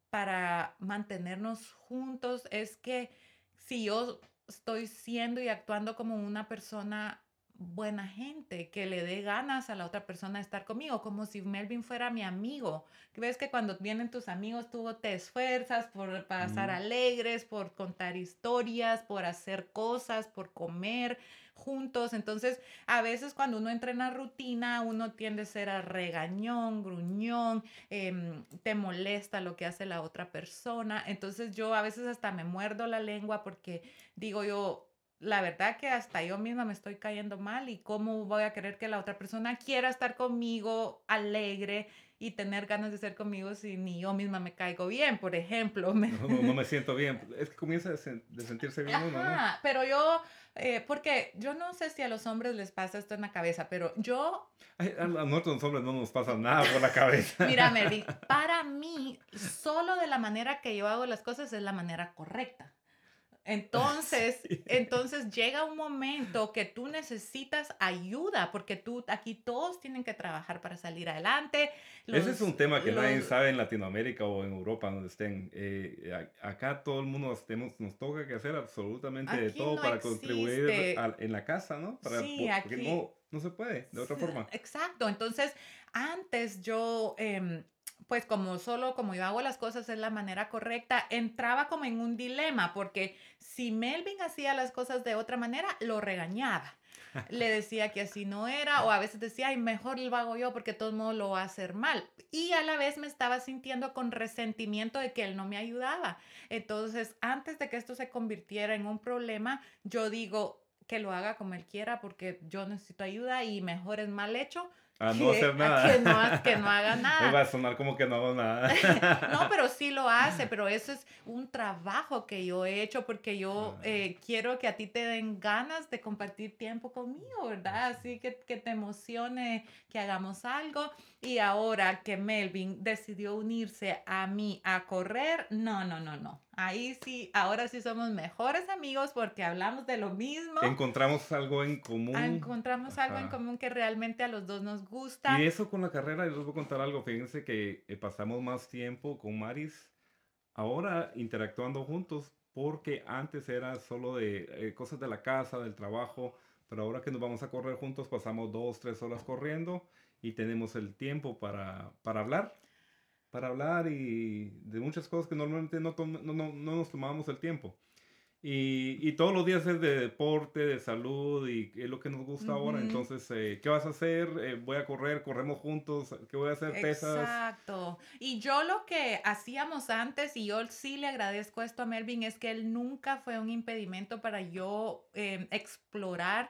para mantenernos juntos es que si yo estoy siendo y actuando como una persona buena gente, que le dé ganas a la otra persona de estar conmigo, como si Melvin fuera mi amigo. Ves que cuando vienen tus amigos, tú te esfuerzas por pasar alegres, por contar historias, por hacer cosas, por comer juntos. Entonces, a veces cuando uno entra en la rutina, uno tiende a ser a regañón, gruñón, em, te molesta lo que hace la otra persona. Entonces, yo a veces hasta me muerdo la lengua porque digo yo, la verdad que hasta yo misma me estoy cayendo mal y cómo voy a querer que la otra persona quiera estar conmigo alegre y tener ganas de ser conmigo si ni yo misma me caigo bien, por ejemplo. No, me <laughs> siento bien. Es que comienza de, sentirse bien uno, ¿no? Pero yo, eh, porque yo no sé si a los hombres les pasa esto en la cabeza, pero yo... a nosotros los hombres no nos pasa nada por la cabeza. <laughs> Mira, Melvin, <laughs> para mí, solo de la manera que yo hago las cosas es la manera correcta. Entonces, <laughs> entonces llega un momento que tú necesitas ayuda porque tú aquí todos tienen que trabajar para salir adelante. Ese es un tema que nadie sabe en Latinoamérica o en Europa donde estén. Eh, acá todo el mundo tenemos, nos toca que hacer absolutamente de todo para contribuir en la casa, ¿no? Para, sí, porque no, no se puede de otra forma. Exacto. Entonces, antes yo em, pues como solo como yo hago las cosas es la manera correcta, entraba como en un dilema, porque si Melvin hacía las cosas de otra manera, lo regañaba. Le <laughs> decía que así no era, o a veces decía, ay, mejor lo hago yo porque todo mundo lo va a hacer mal. Y a la vez me estaba sintiendo con resentimiento de que él no me ayudaba. Entonces, antes de que esto se convirtiera en un problema, yo digo que lo haga como él quiera porque yo necesito ayuda y mejor es mal hecho a no hacer nada. Que no, <laughs> que no haga nada. Me va a sonar como que no hago nada. <laughs> no, pero sí lo <laughs> hace, pero eso es un trabajo que yo he hecho porque yo ah. eh, quiero que a ti te den ganas de compartir tiempo conmigo, ¿verdad? Así que, que te emocione que hagamos algo. Y ahora que Melvin decidió unirse a mí a correr, no, no, no, no. Ahí sí, ahora sí somos mejores amigos porque hablamos de lo mismo. Encontramos algo en común. Encontramos algo en común que realmente a los dos nos gusta. Y eso con la carrera, les voy a contar algo. Fíjense que eh, pasamos más tiempo con Maris ahora interactuando juntos porque antes era solo de eh, cosas de la casa, del trabajo, pero ahora que nos vamos a correr juntos pasamos dos, tres horas corriendo y tenemos el tiempo para, para hablar, para hablar y de muchas cosas que normalmente no, no, no, no nos tomábamos el tiempo. Y, y, todos los días es de deporte, de salud y es lo que nos gusta ahora. Entonces, eh, ¿qué vas a hacer? Eh, voy a correr, corremos juntos. ¿Qué voy a hacer? Pesas. Exacto. Y yo lo que hacíamos antes, y yo sí le agradezco esto a Melvin, es que él nunca fue un impedimento para yo eh, explorar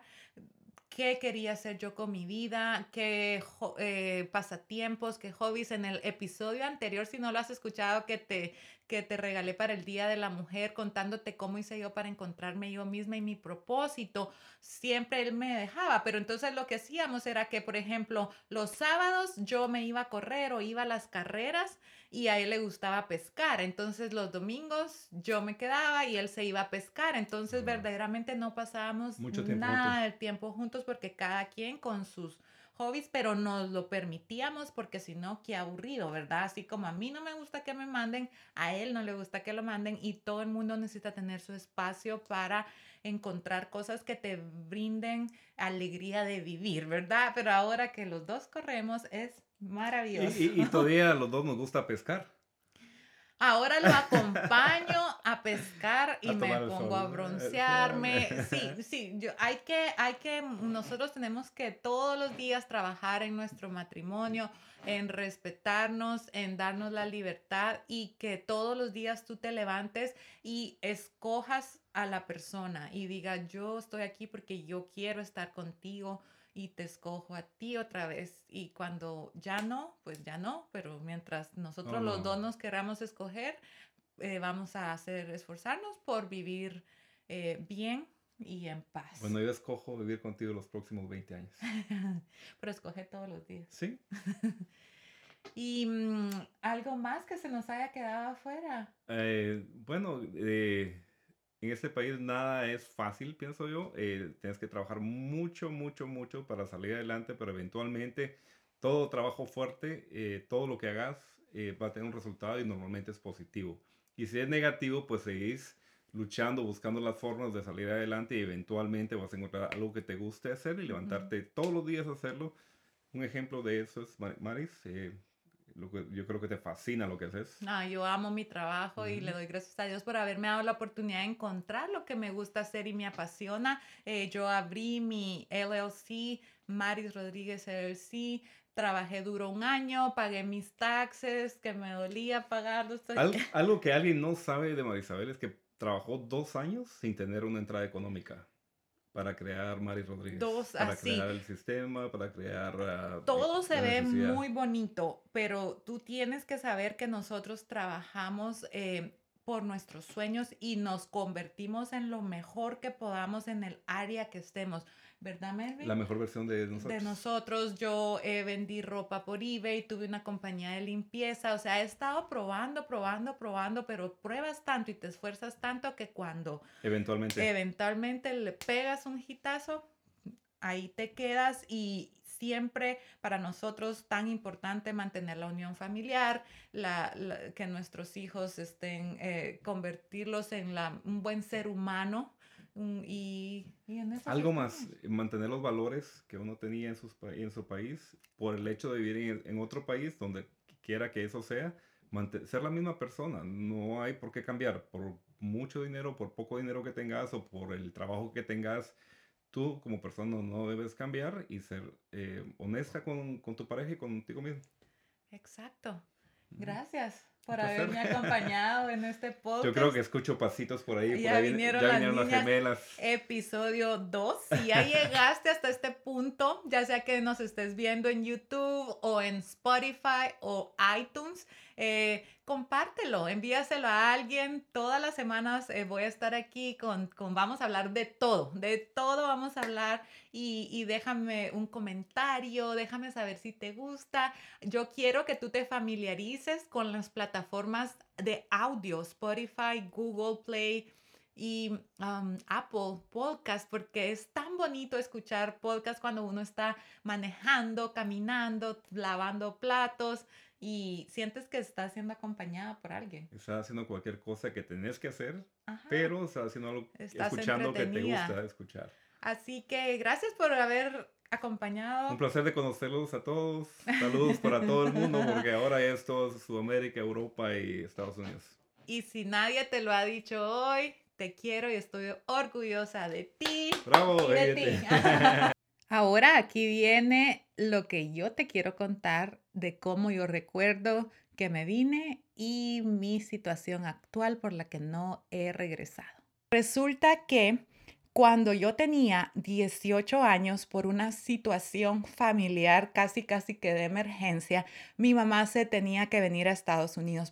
qué quería hacer yo con mi vida, qué eh, pasatiempos, qué hobbies. En el episodio anterior, si no lo has escuchado, que te que te regalé para el Día de la Mujer, contándote cómo hice yo para encontrarme yo misma y mi propósito. Siempre él me dejaba, pero entonces lo que hacíamos era que, por ejemplo, los sábados yo me iba a correr o iba a las carreras y a él le gustaba pescar. Entonces los domingos yo me quedaba y él se iba a pescar. Entonces verdaderamente no pasábamos nada del tiempo juntos porque cada quien con sus hobbies, pero nos lo permitíamos porque si no, qué aburrido, ¿verdad? Así como a mí no me gusta que me manden, a él no le gusta que lo manden y todo el mundo necesita tener su espacio para encontrar cosas que te brinden alegría de vivir, ¿verdad? Pero ahora que los dos corremos es maravilloso. Y, y todavía los dos nos gusta pescar. Ahora lo baño a pescar <laughs> y me pongo a broncearme. Sí, sí, yo, hay que, hay que, nosotros tenemos que todos los días trabajar en nuestro matrimonio, en respetarnos, en darnos la libertad y que todos los días tú te levantes y escojas a la persona y diga, yo estoy aquí porque yo quiero estar contigo y te escojo a ti otra vez. Y cuando ya no, pues ya no, pero mientras nosotros los dos nos queramos escoger, eh, vamos a hacer, esforzarnos por vivir eh, bien y en paz. Bueno, yo escojo vivir contigo los próximos 20 años. <laughs> pero escoge todos los días. Sí. <laughs> ¿Y mm, algo más que se nos haya quedado afuera? Eh, bueno, eh, en este país nada es fácil, pienso yo. Eh, tienes que trabajar mucho, mucho, mucho para salir adelante, pero eventualmente todo trabajo fuerte, eh, todo lo que hagas eh, va a tener un resultado y normalmente es positivo. Y si es negativo, pues seguís luchando, buscando las formas de salir adelante y eventualmente vas a encontrar algo que te guste hacer y levantarte todos los días a hacerlo. Un ejemplo de eso es Maris yo creo que te fascina lo que haces. No, yo amo mi trabajo y le doy gracias a Dios por haberme dado la oportunidad de encontrar lo que me gusta hacer y me apasiona. Eh, yo abrí mi LLC, Maris Rodríguez LLC. Trabajé duro un año, pagué mis taxes, que me dolía pagar. algo que alguien no sabe de Marisabel es que trabajó dos años sin tener una entrada económica para crear Mari Rodríguez. Dos, para crear el sistema, para crear... Ah, Todo se ve muy bonito, pero tú tienes que saber que nosotros trabajamos eh, por nuestros sueños y nos convertimos en lo mejor que podamos en el área que estemos. ¿Verdad, Melvin? La mejor versión de nosotros. De nosotros, yo eh, vendí ropa por eBay, tuve una compañía de limpieza, o sea, he estado probando, probando, probando, pero pruebas tanto y te esfuerzas tanto que cuando eventualmente, eventualmente le pegas un hitazo, ahí te quedas y siempre para nosotros tan importante mantener la unión familiar, la, que nuestros hijos estén, eh, convertirlos en la, un buen ser humano, y, Algo más, mantener los valores que uno tenía en, sus, en su país por el hecho de vivir en, otro país, donde quiera que eso sea, ser la misma persona. No hay por qué cambiar por mucho dinero, por poco dinero que tengas o por el trabajo que tengas. Tú como persona no debes cambiar y ser eh, honesta con, con tu pareja y contigo mismo. Exacto. Gracias por haberme acompañado en este podcast. <laughs> Yo creo que escucho pasitos por ahí. Ya, vinieron, las, gemelas. Episodio 2. Si ya llegaste hasta este punto, ya sea que nos estés viendo en YouTube o en Spotify o iTunes, eh, compártelo, envíaselo a alguien. Todas las semanas eh, voy a estar aquí con, con, vamos a hablar de todo, de todo vamos a hablar y, y, déjame un comentario, déjame saber si te gusta. Yo quiero que tú te familiarices con las plataformas de audio, Spotify, Google Play y um, Apple Podcast, porque es tan bonito escuchar podcast cuando uno está manejando, caminando, lavando platos y sientes que estás siendo acompañada por alguien. Estás haciendo cualquier cosa que tenés que hacer, pero estás haciendo algo, escuchando que te gusta escuchar. Así que gracias por haber acompañado. Un placer de conocerlos a todos. Saludos para todo el mundo, porque ahora es todo Sudamérica, Europa y Estados Unidos. Y si nadie te lo ha dicho hoy, te quiero y estoy orgullosa de ti. Bravo, de ti. <laughs> Ahora aquí viene lo que yo te quiero contar de cómo yo recuerdo que me vine y mi situación actual por la que no he regresado. Resulta que cuando yo tenía 18 años por una situación familiar casi casi que de emergencia, mi mamá se tenía que venir a Estados Unidos,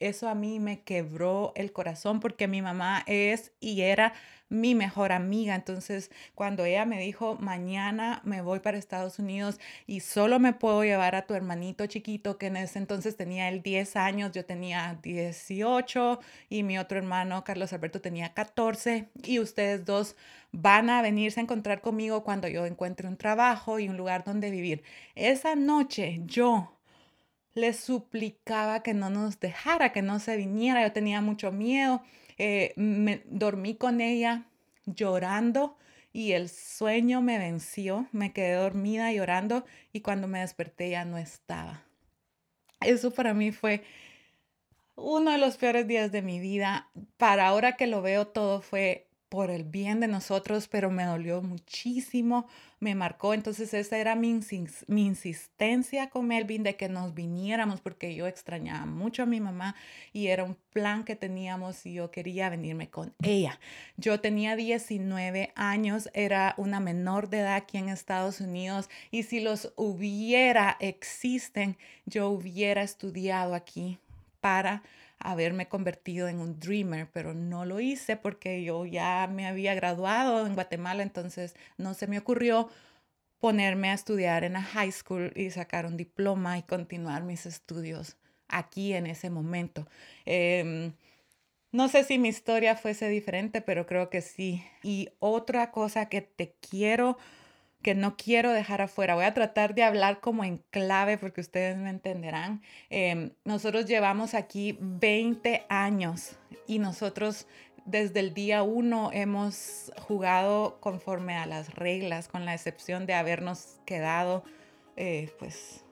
eso a mí me quebró el corazón porque mi mamá es y era mi mejor amiga. Entonces, cuando ella me dijo, mañana me voy para Estados Unidos y solo me puedo llevar a tu hermanito chiquito, que en ese entonces tenía él 10 años, yo tenía 18 y mi otro hermano, Carlos Alberto, tenía 14 y ustedes dos van a venirse a encontrar conmigo cuando yo encuentre un trabajo y un lugar donde vivir. Esa noche yo le suplicaba que no nos dejara, que no se viniera. Yo tenía mucho miedo. Eh, me dormí con ella llorando y el sueño me venció. Me quedé dormida llorando y cuando me desperté ya no estaba. Eso para mí fue uno de los peores días de mi vida. Para ahora que lo veo todo fue por el bien de nosotros, pero me dolió muchísimo, me marcó. Entonces esa era mi, mi, insistencia con Melvin de que nos viniéramos porque yo extrañaba mucho a mi mamá y era un plan que teníamos y yo quería venirme con ella. Yo tenía 19 años, era una menor de edad aquí en Estados Unidos y si los hubiera, existen, yo hubiera estudiado aquí para haberme convertido en un dreamer, pero no lo hice porque yo ya me había graduado en Guatemala, entonces no se me ocurrió ponerme a estudiar en la high school y sacar un diploma y continuar mis estudios aquí en ese momento. Em, no sé si mi historia fuese diferente, pero creo que sí. Y otra cosa que te quiero que no quiero dejar afuera. Voy a tratar de hablar como en clave porque ustedes me entenderán. Em, nosotros llevamos aquí 20 años y nosotros desde el día uno hemos jugado conforme a las reglas, con la excepción de habernos quedado, eh, pues,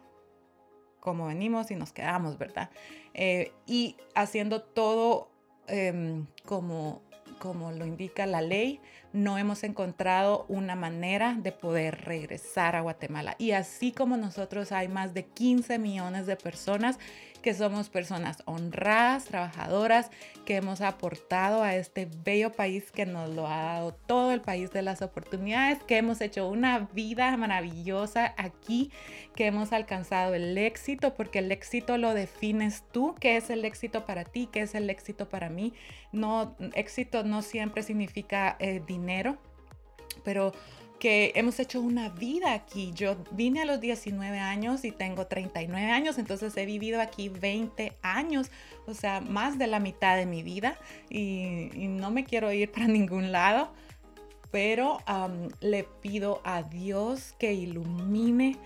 como venimos y nos quedamos, ¿verdad? Eh, y haciendo todo em, como como lo indica la ley, no hemos encontrado una manera de poder regresar a Guatemala. Y así como nosotros hay más de 15 millones de personas que somos personas honradas, trabajadoras, que hemos aportado a este bello país que nos lo ha dado todo el país de las oportunidades, que hemos hecho una vida maravillosa aquí, que hemos alcanzado el éxito, porque el éxito lo defines tú, qué es el éxito para ti, qué es el éxito para mí. No, éxito no siempre significa eh, dinero, pero que hemos hecho una vida aquí. Yo vine a los 19 años y tengo 39 años, entonces he vivido aquí 20 años, o sea, más de la mitad de mi vida y, no me quiero ir <laughs> para ningún lado, pero le pido a Dios que ilumine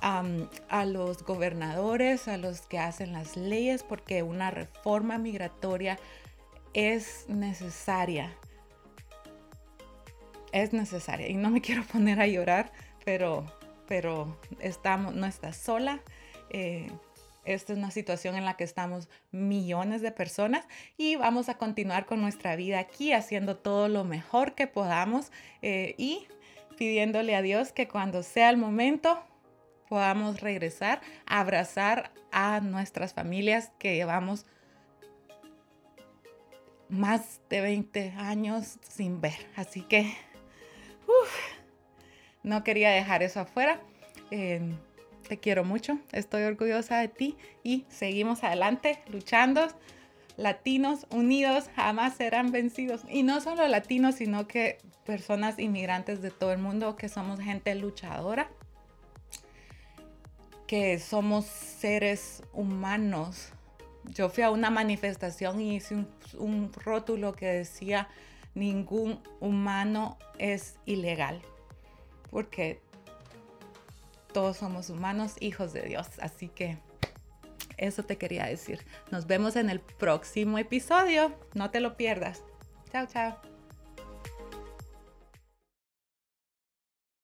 a los gobernadores, a los que hacen las leyes, porque una reforma migratoria es necesaria es necesaria. Y no me <laughs> quiero poner a llorar, pero, pero estamos, no estás sola. Eh, esta es una situación en la que estamos millones de personas y vamos a continuar con nuestra vida aquí haciendo todo lo mejor que podamos eh, y pidiéndole a Dios que cuando sea el momento podamos regresar a abrazar a nuestras familias que llevamos más de 20 años sin ver. Así que no quería dejar eso afuera. Em, te quiero mucho, estoy orgullosa de ti y seguimos adelante luchando. Latinos unidos jamás serán vencidos. Y no solo latinos, sino que personas inmigrantes de todo el mundo que somos gente luchadora, que somos seres humanos. Yo fui a una manifestación y hice un, un rótulo que decía ningún humano es ilegal, porque todos somos humanos, hijos de Dios. Así que eso te quería decir. Nos vemos en el próximo episodio. No te lo pierdas. Chao, chao.